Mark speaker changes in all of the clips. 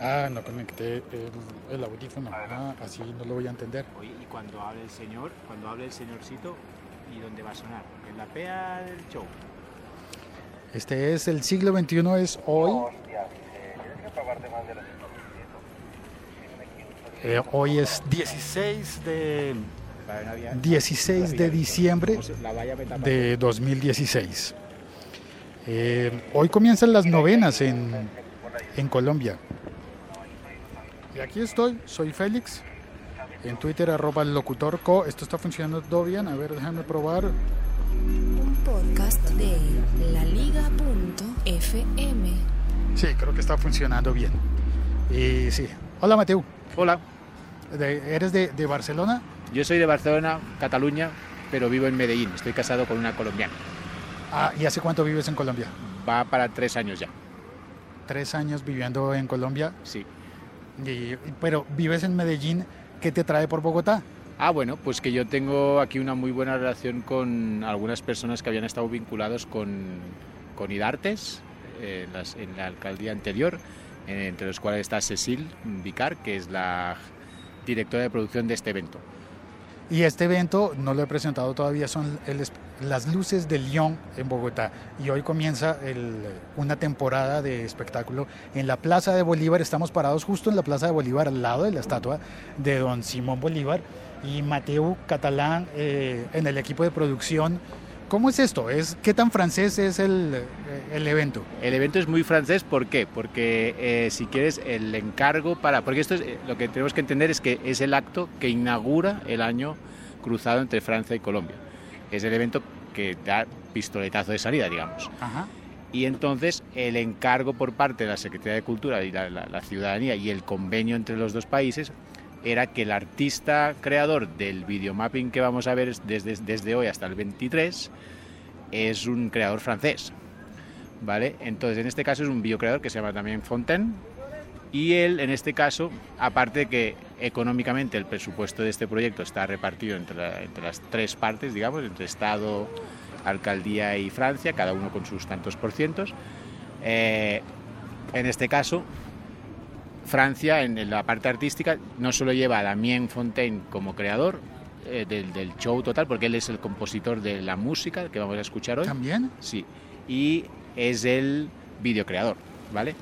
Speaker 1: Ah, no conecté el, el audífono. Ah, así no lo voy a entender.
Speaker 2: Oye, y cuando hable el señor, cuando hable el señorcito, ¿y dónde va a sonar? En la pea del show.
Speaker 1: Este es el siglo XXI, es hoy. Eh, hoy es 16 de, 16 de diciembre de 2016. Eh, hoy comienzan las novenas en, en Colombia. Y aquí estoy, soy Félix. En Twitter, arroba locutorco. Esto está funcionando todo bien. A ver, déjame probar.
Speaker 3: Un podcast de laliga.fm.
Speaker 1: Sí, creo que está funcionando bien. Y sí. Hola, Mateo.
Speaker 2: Hola,
Speaker 1: De- ¿Eres de, de Barcelona?
Speaker 2: yo soy de Barcelona, Cataluña, pero vivo en Medellín. Estoy casado con una colombiana.
Speaker 1: Ah, ¿y hace cuánto vives en Colombia?
Speaker 2: Va para tres años ya.
Speaker 1: Tres años viviendo en Colombia.
Speaker 2: Sí.
Speaker 1: Y- pero vives en Medellín. ¿Qué te trae por Bogotá?
Speaker 2: Ah, bueno, pues que yo tengo aquí una muy buena relación con algunas personas que habían estado vinculados con, con IDARTES eh, en, las- en la alcaldía anterior, eh, entre los cuales está Cecil Vicar, que es la directora de producción de este evento.
Speaker 1: Y este evento, no lo he presentado todavía, son el las luces de Lyon en Bogotá. Y hoy comienza una temporada de espectáculo en la Plaza de Bolívar. Estamos parados justo en la Plaza de Bolívar, al lado de la estatua de don Simón Bolívar. Y Mateo Catalán eh, en el equipo de producción. ¿Cómo es esto? ¿Es, ¿Qué tan francés es el, eh, evento?
Speaker 2: El evento es muy francés, ¿por qué? Porque eh, si quieres el encargo para... Porque esto es lo que tenemos que entender es que es el acto que inaugura el año cruzado entre Francia y Colombia. Es el evento que da pistoletazo de salida, digamos.
Speaker 1: Ajá.
Speaker 2: Y entonces el encargo por parte de la Secretaría de Cultura y la, la- la ciudadanía y el convenio entre los dos países era que el artista creador del videomapping que vamos a ver desde, desde hoy hasta el 23 es un creador francés. ¿Vale? Entonces en este caso es un videocreador que se llama también Fontaine y él en este caso, aparte de que económicamente el presupuesto de este proyecto está repartido entre, la- entre las tres partes, digamos, entre Estado, Alcaldía y Francia, cada uno con sus tantos por cientos. Eh, en este caso, Francia, en la parte artística, no solo lleva a Damien Fontaine como creador eh, del, del show total, porque él es el compositor de la música que vamos a escuchar hoy.
Speaker 1: ¿También?
Speaker 2: Sí, y es el videocreador, ¿vale?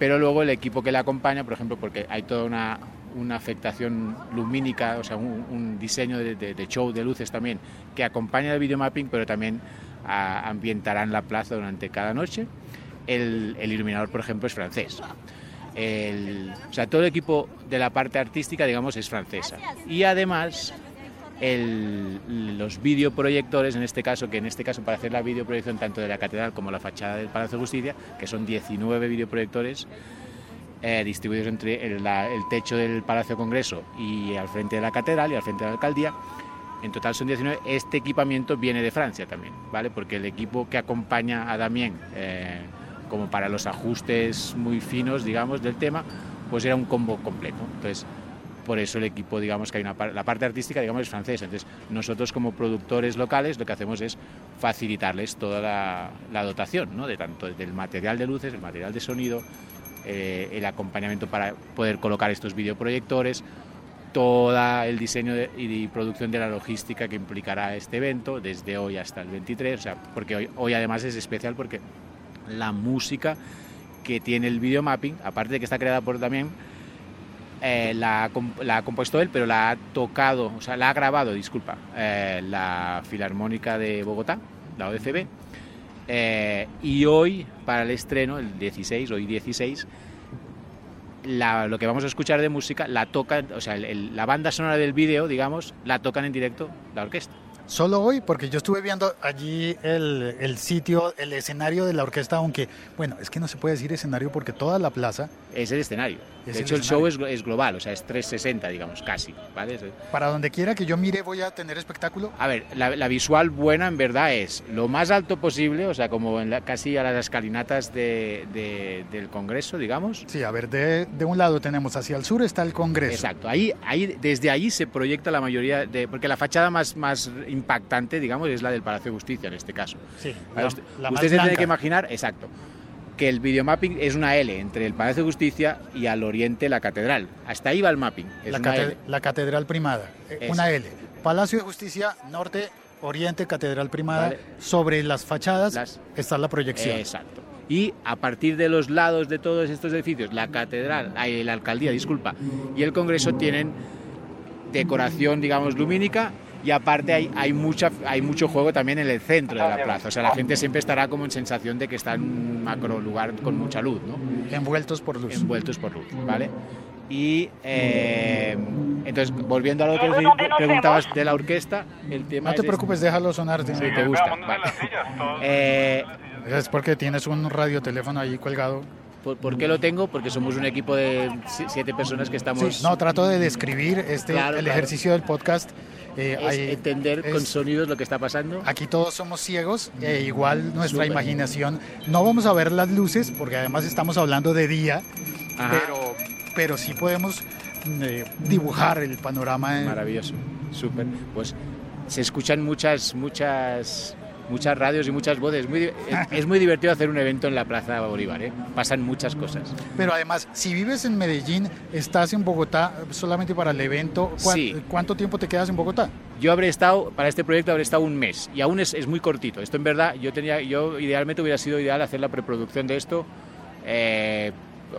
Speaker 2: Pero luego el equipo que le acompaña, por ejemplo, porque hay toda una, una afectación lumínica, o sea, un, diseño de, show de luces también, que acompaña el videomapping, pero también ambientarán la plaza durante cada noche. El, iluminador, por ejemplo, es francés. O sea, todo el equipo de la parte artística, digamos, es francesa. Y además, el- los videoproyectores, en este caso, que en este caso para hacer la videoproyección tanto de la catedral como la fachada del Palacio de Justicia, que son 19 videoproyectores eh, distribuidos entre el, techo del Palacio Congreso y al frente de la catedral y al frente de la alcaldía. En total son 19. Este equipamiento viene de Francia también, ¿vale? Porque el equipo que acompaña a Damien, eh, como para los ajustes muy finos, digamos, del tema, pues era un combo completo. Entonces, por eso el equipo, digamos que hay una la parte artística, digamos, es francesa. Entonces, nosotros como productores locales lo que hacemos es facilitarles toda la, dotación, ¿no? De tanto del material de luces, el material de sonido, eh, el acompañamiento para poder colocar estos videoproyectores, todo el diseño y producción de la logística que implicará este evento desde hoy hasta el 23, o sea, porque hoy, hoy además es especial porque la música que tiene el videomapping, aparte de que está creada por también, eh, la, ha compuesto él, pero la ha tocado, o sea, la ha grabado, disculpa, eh, la Filarmónica de Bogotá, la OFB. Eh, y hoy, para el estreno, el 16, hoy 16, la- lo que vamos a escuchar de música la toca, o sea, el- la banda sonora del vídeo, digamos, la tocan en directo la orquesta.
Speaker 1: Solo hoy, porque yo estuve viendo allí el, el sitio, el escenario de la orquesta, aunque, bueno, es que no se puede decir escenario porque toda la plaza,
Speaker 2: Es el escenario.
Speaker 1: Es
Speaker 2: de
Speaker 1: el
Speaker 2: hecho, el
Speaker 1: escenario.
Speaker 2: show es, es global, o sea, es 360, digamos, casi. ¿vale?
Speaker 1: Para donde quiera que yo mire voy a tener espectáculo.
Speaker 2: A ver, la, la visual buena en verdad es lo más alto posible, o sea, como en la- casi a las escalinatas de- de- del Congreso, digamos.
Speaker 1: Sí, a ver, de, de un lado tenemos hacia el sur está el Congreso.
Speaker 2: Exacto, ahí, ahí, desde allí se proyecta la mayoría de... Porque la fachada más, más impactante, digamos, es la del Palacio de Justicia en este caso.
Speaker 1: Sí, la,
Speaker 2: usted
Speaker 1: la más
Speaker 2: usted se tiene que imaginar, exacto, que el videomapping es una L entre el Palacio de Justicia y al oriente la catedral. Hasta ahí va el mapping. Es
Speaker 1: La,
Speaker 2: una
Speaker 1: cate-
Speaker 2: L.
Speaker 1: la Catedral Primada, eh, una L. Palacio de Justicia, norte, oriente, Catedral Primada.
Speaker 2: Vale.
Speaker 1: Sobre las fachadas
Speaker 2: Las-
Speaker 1: está la proyección.
Speaker 2: Exacto. Y a partir de los lados de todos estos edificios, la catedral, ay, la alcaldía, disculpa, y el Congreso tienen decoración, digamos, lumínica y aparte hay, hay, mucha, hay mucho juego también en el centro de la plaza. O sea, la gente siempre estará como en sensación de que está en un macro lugar con mucha luz, ¿no?
Speaker 1: Envueltos por luz.
Speaker 2: envueltos por luz, ¿vale? Y eh, entonces, volviendo a lo que pre- preguntabas de la orquesta, el tema
Speaker 1: No te
Speaker 2: es
Speaker 1: preocupes, déjalo sonar.
Speaker 2: Sí, te gusta. Vale. Eh,
Speaker 1: Es porque tienes un radioteléfono ahí colgado.
Speaker 2: ¿Por, por qué lo tengo? Porque somos un equipo de si- siete personas que estamos...
Speaker 1: Sí, no, trato de describir este,
Speaker 2: Claro,
Speaker 1: el
Speaker 2: claro.
Speaker 1: ejercicio del podcast. Eh,
Speaker 2: es
Speaker 1: hay-
Speaker 2: entender con sonidos lo que está pasando.
Speaker 1: Aquí todos somos ciegos, e igual nuestra imaginación. No vamos a ver las luces, porque además estamos hablando de día,
Speaker 2: Ajá.
Speaker 1: pero, pero sí podemos eh, dibujar el panorama.
Speaker 2: Maravilloso, súper. Pues se escuchan muchas, muchas, muchas radios y muchas voces. Muy es, es muy divertido hacer un evento en la Plaza Bolívar, ¿eh? Pasan muchas cosas.
Speaker 1: Pero además, si vives en Medellín, estás en Bogotá solamente para el evento. ¿cuán-
Speaker 2: Sí.
Speaker 1: ¿Cuánto tiempo te quedas en Bogotá?
Speaker 2: Yo habré estado, para este proyecto habré estado un mes y aún es, es muy cortito. Esto en verdad, yo tenía, yo idealmente hubiera sido ideal hacer la preproducción de esto eh,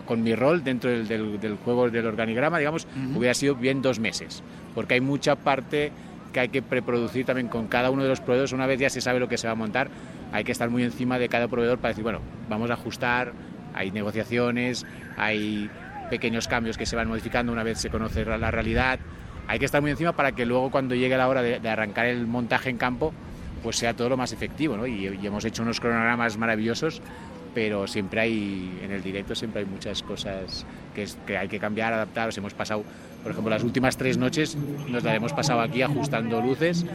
Speaker 2: con mi rol dentro del, del- del juego del organigrama, digamos,
Speaker 1: Ujú.
Speaker 2: hubiera sido bien dos meses, porque hay mucha parte que hay que preproducir también con cada uno de los proveedores. Una vez ya se sabe lo que se va a montar, hay que estar muy encima de cada proveedor para decir, bueno, vamos a ajustar, hay negociaciones, hay pequeños cambios que se van modificando una vez se conoce la realidad. Hay que estar muy encima para que luego cuando llegue la hora de, de arrancar el montaje en campo, pues sea todo lo más efectivo, ¿no? Y, y hemos hecho unos cronogramas maravillosos, pero siempre hay, en el directo siempre hay muchas cosas que, que hay que cambiar, adaptar. Os hemos pasado, por ejemplo, las últimas tres noches nos las hemos pasado aquí ajustando luces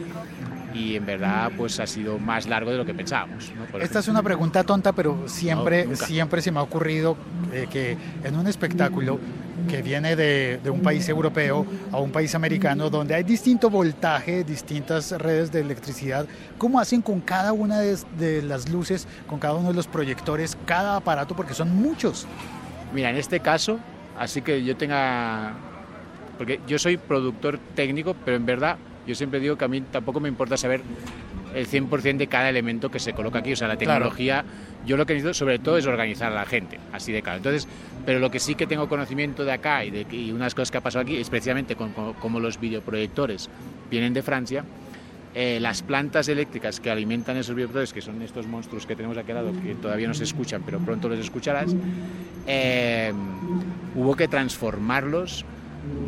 Speaker 2: y en verdad pues ha sido más largo de lo que pensábamos. ¿no?
Speaker 1: Esta es
Speaker 2: ejemplo.
Speaker 1: una pregunta tonta, pero siempre,
Speaker 2: No,
Speaker 1: siempre se me ha ocurrido eh, que en un espectáculo que viene de, de un país europeo a un país americano, donde hay distinto voltaje, distintas redes de electricidad, ¿cómo hacen con cada una de, de las luces, con cada uno de los proyectores, cada aparato? Porque son muchos.
Speaker 2: Mira, en este caso, así que yo tenga... Porque yo soy productor técnico, pero en verdad yo siempre digo que a mí tampoco me importa saber el 100% de cada elemento que se coloca aquí. O sea, la
Speaker 1: Claro.
Speaker 2: tecnología, yo lo que necesito sobre todo es organizar a la gente, así de claro. Entonces, pero lo que sí que tengo conocimiento de acá y de y unas cosas que ha pasado aquí es precisamente cómo los videoproyectores vienen de Francia. eh, las plantas eléctricas que alimentan esos videoproyectores, que son estos monstruos que tenemos aquí al lado, que todavía no se escuchan, pero pronto los escucharás, eh, hubo que transformarlos,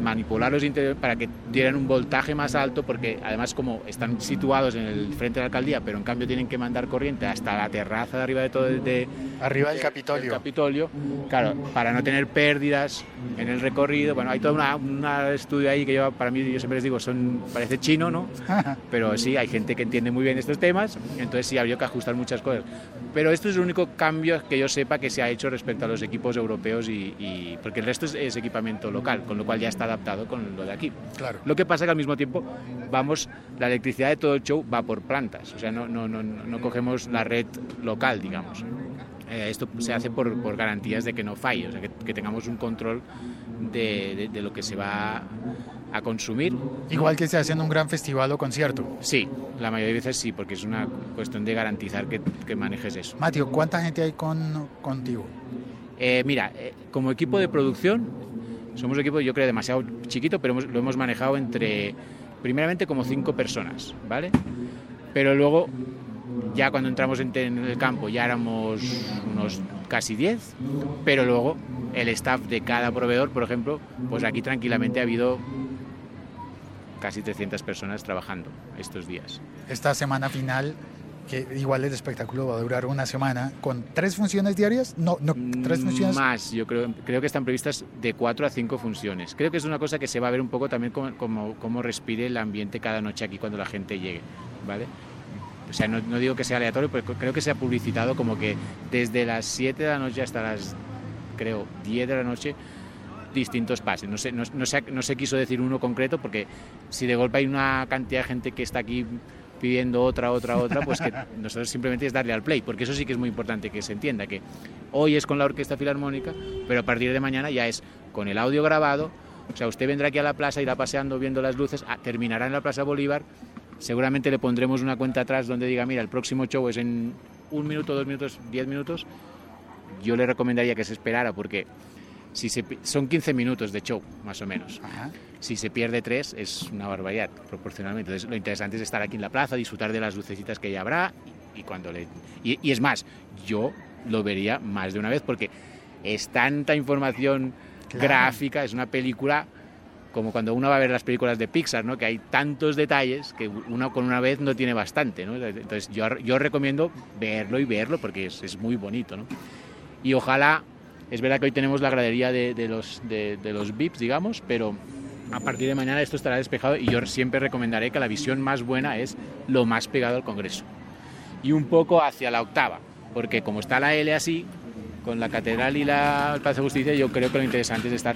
Speaker 2: manipularlos interior para que dieran un voltaje más alto, porque además como están situados en el frente de la alcaldía, pero en cambio tienen que mandar corriente hasta la terraza de arriba de todo de,
Speaker 1: Arriba del Capitolio.
Speaker 2: Capitolio, claro, para no tener pérdidas en el recorrido. Bueno, hay todo una estudio ahí que yo, para mí, yo siempre les digo, son, parece chino, ¿no? Pero sí, hay gente que entiende muy bien estos temas, entonces sí, habría que ajustar muchas cosas. Pero esto es el único cambio que yo sepa que se ha hecho respecto a los equipos europeos, y, y- porque el resto es, es equipamiento local, con lo cual ya está adaptado con lo de aquí.
Speaker 1: Claro.
Speaker 2: Lo que pasa que al mismo tiempo vamos, la electricidad de todo el show va por plantas, o sea, no, no, no, no cogemos la red local, digamos. Eh, esto se hace por, por garantías de que no falle, o sea, que, que tengamos un control de, de- de lo que se va a consumir.
Speaker 1: Igual que se hace en un gran festival o concierto.
Speaker 2: Sí, la mayoría de veces sí, porque es una cuestión de garantizar que, que manejes eso.
Speaker 1: Mateo, ¿cuánta gente hay con, contigo?
Speaker 2: Eh, mira, eh, como equipo de producción, somos un equipo, yo creo, demasiado chiquito, pero lo hemos manejado entre, primeramente, como cinco personas, ¿vale? Pero luego, ya cuando entramos en, en el campo, ya éramos unos casi diez, pero luego el staff de cada proveedor, por ejemplo, pues aquí tranquilamente ha habido casi 300 personas trabajando estos días.
Speaker 1: Esta semana final, que igual el espectáculo va a durar una semana, con tres funciones diarias. No, no, tres funciones.
Speaker 2: Más, yo creo, creo que están previstas de cuatro a cinco funciones. Creo que es una cosa que se va a ver un poco también como, cómo respire el ambiente cada noche aquí cuando la gente llegue, ¿vale? O sea, no, no digo que sea aleatorio, pero creo que se ha publicitado como que desde las 7 de la noche hasta las, creo, 10 de la noche, distintos pases. No se, no, no se, no se quiso decir uno concreto porque si de golpe hay una cantidad de gente que está aquí pidiendo otra, otra, otra, pues que nosotros simplemente es darle al play, porque eso sí que es muy importante que se entienda, que hoy es con la Orquesta Filarmónica, pero a partir de mañana ya es con el audio grabado, o sea, usted vendrá aquí a la plaza, irá paseando viendo las luces, ah, terminará en la Plaza Bolívar, seguramente le pondremos una cuenta atrás donde diga, mira, el próximo show es en un minuto, dos minutos, diez minutos, yo le recomendaría que se esperara porque si se, son 15 minutos de show, más o menos.
Speaker 1: Ajá.
Speaker 2: Si se pierde tres, es una barbaridad, proporcionalmente. Entonces, lo interesante es estar aquí en la plaza, disfrutar de las lucecitas que ya habrá. Y, cuando le... y, y es más, yo lo vería más de una vez porque es tanta información
Speaker 1: Claro.
Speaker 2: gráfica, es una película como cuando uno va a ver las películas de Pixar, ¿no? que hay tantos detalles que uno con una vez no tiene bastante. ¿no? Entonces yo, yo recomiendo verlo y verlo porque es, es muy bonito. ¿no? Y ojalá, es verdad que hoy tenemos la gradería de, los, de, los VIPs, digamos, pero a partir de mañana esto estará despejado y yo siempre recomendaré que la visión más buena es lo más pegado al Congreso. Y un poco hacia la octava, porque como está la L así, con la catedral y la el de Justicia, yo creo que lo interesante es estar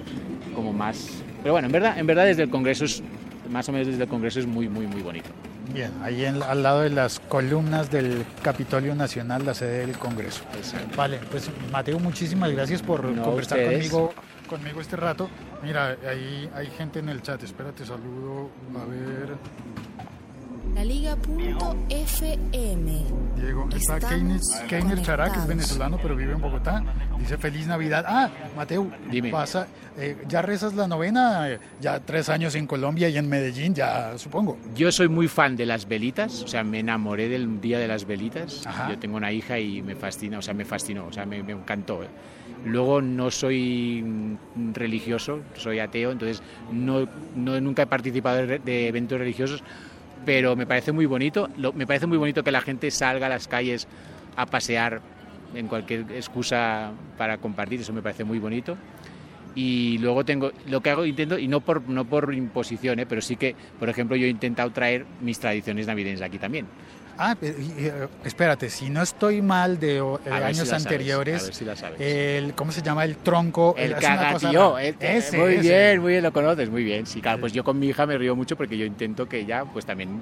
Speaker 2: como más... Pero bueno, en verdad, en verdad desde el Congreso, es, más o menos desde el Congreso es muy, muy, muy bonito.
Speaker 1: Bien, ahí en- al lado de las columnas del Capitolio Nacional, la sede del Congreso. Vale, pues Mateo, muchísimas gracias por
Speaker 2: No,
Speaker 1: conversar
Speaker 2: ustedes.
Speaker 1: conmigo, conmigo este rato. Mira, ahí hay gente en el chat, espérate, saludo, a ver,
Speaker 3: Laliga.fm.
Speaker 1: Diego, está Keiner, Chará, que es venezolano, pero vive en Bogotá, dice feliz Navidad. Ah, Mateo,
Speaker 2: Dime.
Speaker 1: pasa, eh, ya rezas la novena, Eh, ya tres años en Colombia y en Medellín, ya supongo.
Speaker 2: Yo soy muy fan de las velitas, o sea, me enamoré del día de las velitas.
Speaker 1: Ajá.
Speaker 2: Yo tengo una hija y me fascina, o sea, me fascinó, o sea, me, me encantó. ¿eh? Luego no soy mm, religioso, soy ateo, entonces no, no- nunca he participado de, de eventos religiosos, pero me parece muy bonito. Me parece muy bonito que la gente salga a las calles a pasear en cualquier excusa para compartir, eso me parece muy bonito y luego tengo lo que hago intento y no por no por imposición ¿eh? pero sí que por ejemplo yo he intentado traer mis tradiciones navideñas aquí también
Speaker 1: Ah, eh, espérate, si no estoy mal de
Speaker 2: si
Speaker 1: años
Speaker 2: sabes,
Speaker 1: anteriores,
Speaker 2: a ver si sabes.
Speaker 1: el, ¿cómo se llama? El tronco.
Speaker 2: el
Speaker 1: cosa
Speaker 2: cagatío eh,
Speaker 1: Ese,
Speaker 2: muy
Speaker 1: ese.
Speaker 2: bien muy bien lo conoces muy bien sí claro pues yo con mi hija me río mucho porque yo intento que ella pues también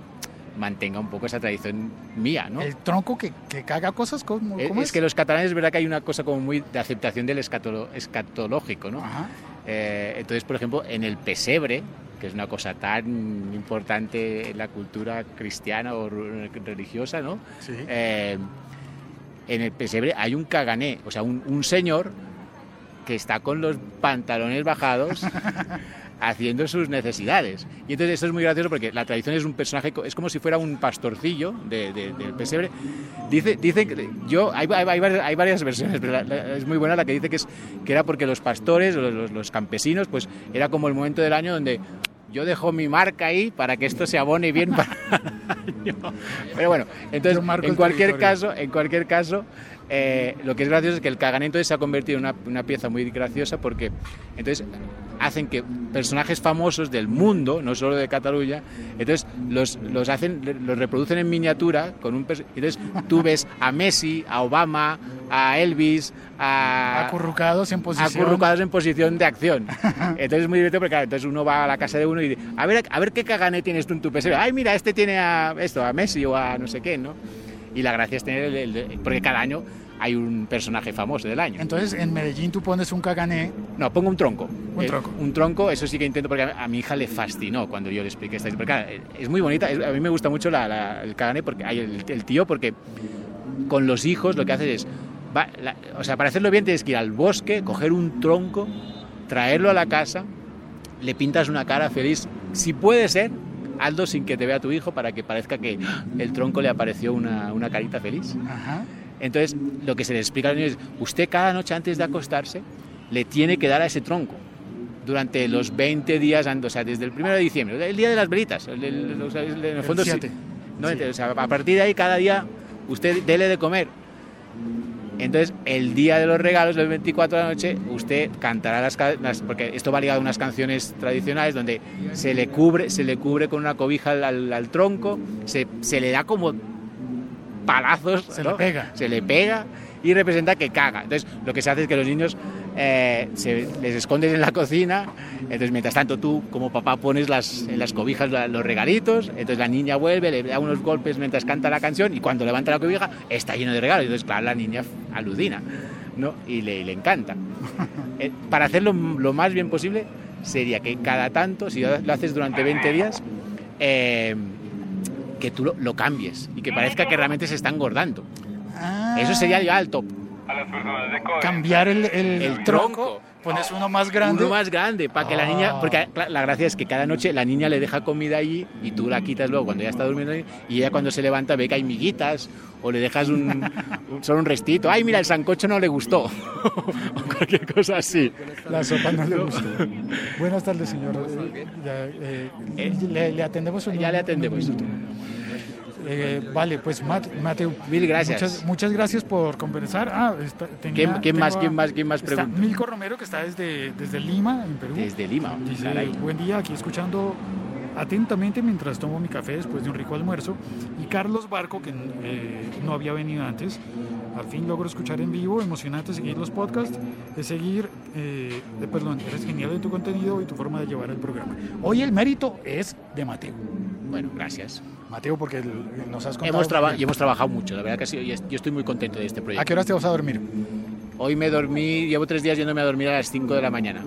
Speaker 2: mantenga un poco esa tradición mía no
Speaker 1: El tronco que, que caga cosas, ¿cómo,
Speaker 2: es, es que los catalanes es verdad que hay una cosa como muy de aceptación del escatolo- escatológico no
Speaker 1: Ajá.
Speaker 2: Eh, entonces, por ejemplo, en el pesebre, que es una cosa tan importante en la cultura cristiana o re- religiosa, ¿no?
Speaker 1: Sí.
Speaker 2: Eh, en el pesebre hay un cagané, o sea, un, un señor que está con los pantalones bajados haciendo sus necesidades. Y entonces esto es muy gracioso porque la tradición es un personaje, es como si fuera un pastorcillo de- de- del pesebre. Dice, dice que yo, hay, hay- hay varias, hay varias versiones, pero la- la- es muy buena la que dice que, es, que era porque los pastores, los, los- los campesinos, pues era como el momento del año donde yo dejo mi marca ahí para que esto se abone bien para el año. Pero bueno, entonces en cualquier caso, en cualquier caso, eh, lo que es gracioso es que el cagané entonces se ha convertido en una, una pieza muy graciosa porque entonces hacen que personajes famosos del mundo, no solo de Cataluña, entonces los, los hacen, los reproducen en miniatura con un entonces tú ves a Messi, a Obama, a Elvis, a
Speaker 1: Acurrucados en posición.
Speaker 2: acurrucados en posición de acción. Entonces es muy divertido porque claro, entonces uno va a la casa de uno y dice, a ver, a ver qué cagané tienes tú en tu pesebre. Ay, mira, este tiene a esto, a Messi o a no sé qué, ¿no? Y la gracia es tener el, el- porque cada año hay un personaje famoso del año.
Speaker 1: Entonces en Medellín tú pones un cagané.
Speaker 2: No, pongo un tronco.
Speaker 1: Un
Speaker 2: Eh,
Speaker 1: tronco.
Speaker 2: un tronco, eso sí que intento, porque a, a mi hija le fascinó cuando yo le expliqué esta historia. Porque, claro, es muy bonita, es- a mí me gusta mucho la- la- el cagané, porque hay el, el tío, porque con los hijos lo que haces es, va- la- o sea, para hacerlo bien tienes que ir al bosque, coger un tronco, traerlo a la casa, le pintas una cara feliz, si puede ser, hazlo sin que te vea tu hijo para que parezca que el tronco le apareció una, una carita feliz.
Speaker 1: Ajá.
Speaker 2: Entonces, lo que se le explica al niño es, usted cada noche antes de acostarse le tiene que dar a ese tronco durante los 20 días, o sea, desde el 1 de diciembre, el día de las velitas, el- el- en el fondo
Speaker 1: siete.
Speaker 2: No,
Speaker 1: Sí.
Speaker 2: o sea, a partir de ahí cada día usted dele de comer. Entonces, el día de los regalos, del 24 de la noche, usted cantará las, porque esto va ligado a unas canciones tradicionales donde se le cubre, se le cubre con una cobija al, al- al tronco, se, se le da como palazos,
Speaker 1: Se
Speaker 2: ¿no?
Speaker 1: le pega.
Speaker 2: se le pega y representa que caga. Entonces, lo que se hace es que los niños eh, se, les escondes en la cocina, entonces mientras tanto tú como papá pones las, en las cobijas la- los regalitos, entonces la niña vuelve, le da unos golpes mientras canta la canción y cuando levanta la cobija está lleno de regalos, entonces claro, la niña alucina ¿no? y, le, le encanta. Eh, para hacerlo lo más bien posible sería que cada tanto, si lo haces durante 20 días, eh, que tú lo, lo cambies y que parezca que realmente se está engordando.
Speaker 1: Ah,
Speaker 2: Eso sería ya el top.
Speaker 1: cambiar el, el,
Speaker 2: El
Speaker 1: tronco,
Speaker 2: tronco.
Speaker 1: Pones uno más grande.
Speaker 2: Uno más grande, para que la niña,
Speaker 1: Ah.
Speaker 2: porque la, gracia es que cada noche la niña le deja comida allí y tú la quitas luego cuando ya está durmiendo ahí, y ella cuando se levanta ve que hay miguitas o le dejas un, un- solo un restito. Ay, mira, el sancocho no le gustó. o cualquier cosa así.
Speaker 1: La sopa no le gustó. Buenas tardes, señor. Eh, ya, eh, le, le atendemos. no?
Speaker 2: Ya le atendemos.
Speaker 1: Eh, vale, pues Mat- Mateo.
Speaker 2: Mil gracias.
Speaker 1: Muchas, muchas gracias por conversar. Ah, está- tenía-
Speaker 2: ¿Quién, quién más,
Speaker 1: a-
Speaker 2: quién más, quién más pregunta?
Speaker 1: Milko Romero, que está desde, desde Lima, en Perú.
Speaker 2: Desde Lima.
Speaker 1: Dice,
Speaker 2: caray.
Speaker 1: buen día, aquí escuchando atentamente mientras tomo mi café después de un rico almuerzo. Y Carlos Barco, que eh, no había venido antes, al fin logro escuchar en vivo, emocionante seguir los podcasts, es seguir, eh, eh, perdón, eres genial en tu contenido y tu forma de llevar el programa. Hoy el mérito es de Mateo.
Speaker 2: Bueno, gracias.
Speaker 1: Mateo, porque nos has contado...
Speaker 2: Hemos, traba- y hemos trabajado mucho, la verdad que sí, yo estoy muy contento de este
Speaker 1: ¿A
Speaker 2: proyecto.
Speaker 1: qué horas te vas a dormir?
Speaker 2: Hoy me dormí, llevo tres días yéndome a dormir a las 5 de la mañana.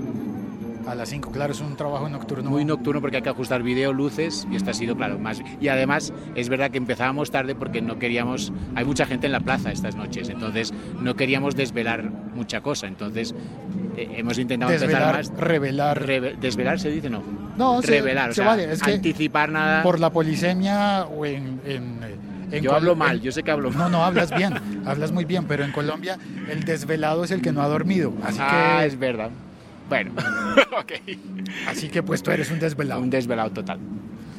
Speaker 1: A las 5, claro, es un trabajo nocturno.
Speaker 2: Muy nocturno porque hay que ajustar vídeo, luces y esto ha sido, claro, más. Y además es verdad que empezábamos tarde porque no queríamos. Hay mucha gente en la plaza estas noches, entonces no queríamos desvelar mucha cosa. Entonces eh, hemos intentado
Speaker 1: Desvelar,
Speaker 2: empezar más.
Speaker 1: revelar.
Speaker 2: Reve- ¿Desvelar se dice? No.
Speaker 1: No,
Speaker 2: Revelar, o
Speaker 1: se
Speaker 2: sea,
Speaker 1: vale, es que
Speaker 2: anticipar nada.
Speaker 1: por la polisemia o en... en,
Speaker 2: Yo
Speaker 1: Col-
Speaker 2: hablo mal, yo sé que hablo mal.
Speaker 1: No, no, hablas bien, hablas muy bien, pero en Colombia el desvelado es el que no ha dormido. Así
Speaker 2: ah,
Speaker 1: que,
Speaker 2: es verdad. Bueno, ok.
Speaker 1: así que pues tú eres un desvelado.
Speaker 2: Un desvelado total.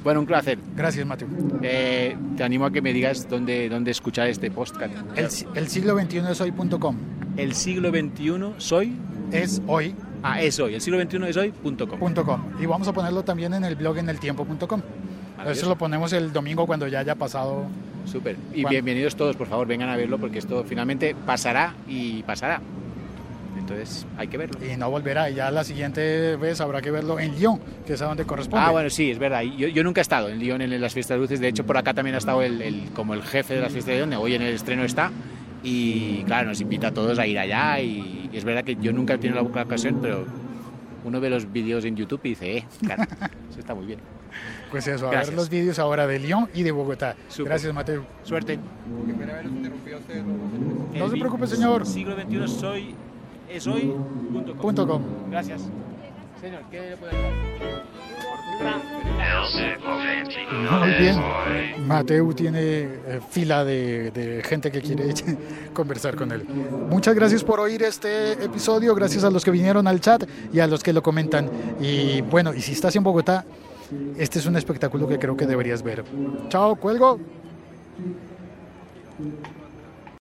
Speaker 2: Bueno, un placer.
Speaker 1: Gracias, Mateo.
Speaker 2: Eh, te animo a que me digas dónde, dónde escuchar este podcast.
Speaker 1: El, el siglo XXI es hoy.com.
Speaker 2: El siglo XXI soy.
Speaker 1: Es hoy.com.
Speaker 2: Ah, es hoy. El siglo XXI es hoy.com.
Speaker 1: Y vamos a ponerlo también en el blog en el tiempo.com. Eso lo ponemos el domingo cuando ya haya pasado.
Speaker 2: Súper. Y bienvenidos todos, por favor, vengan a verlo porque esto finalmente pasará y pasará. Entonces hay que verlo.
Speaker 1: Y no volverá. Y ya la siguiente vez habrá que verlo en Lyon, que es a donde corresponde.
Speaker 2: Ah, bueno, sí, es verdad. Yo, yo nunca he estado en Lyon en las fiestas de luces. De hecho, por acá también ha estado el, el- como el jefe de las fiestas de Lyon. Hoy en el estreno está. Y claro, nos invita a todos a ir allá. Y, y es verdad que yo nunca he tenido la ocasión, pero uno ve los vídeos en YouTube y dice, eh, claro, eso está muy bien.
Speaker 1: Pues eso, a
Speaker 2: Gracias.
Speaker 1: ver los vídeos ahora de Lyon y de Bogotá.
Speaker 2: Súper.
Speaker 1: Gracias, Mateo.
Speaker 2: Suerte.
Speaker 1: No se preocupe, señor.
Speaker 2: Siglo XXI soy, es hoy.com.
Speaker 1: Punto com.
Speaker 2: Gracias. Señor, ¿qué le puedo?
Speaker 1: Muy bien. Mateo tiene eh, fila de, de gente que quiere conversar con él. Muchas gracias por oír este episodio. Gracias a los que vinieron al chat y a los que lo comentan. Y bueno, y si estás en Bogotá, este es un espectáculo que creo que deberías ver. Chao, cuelgo.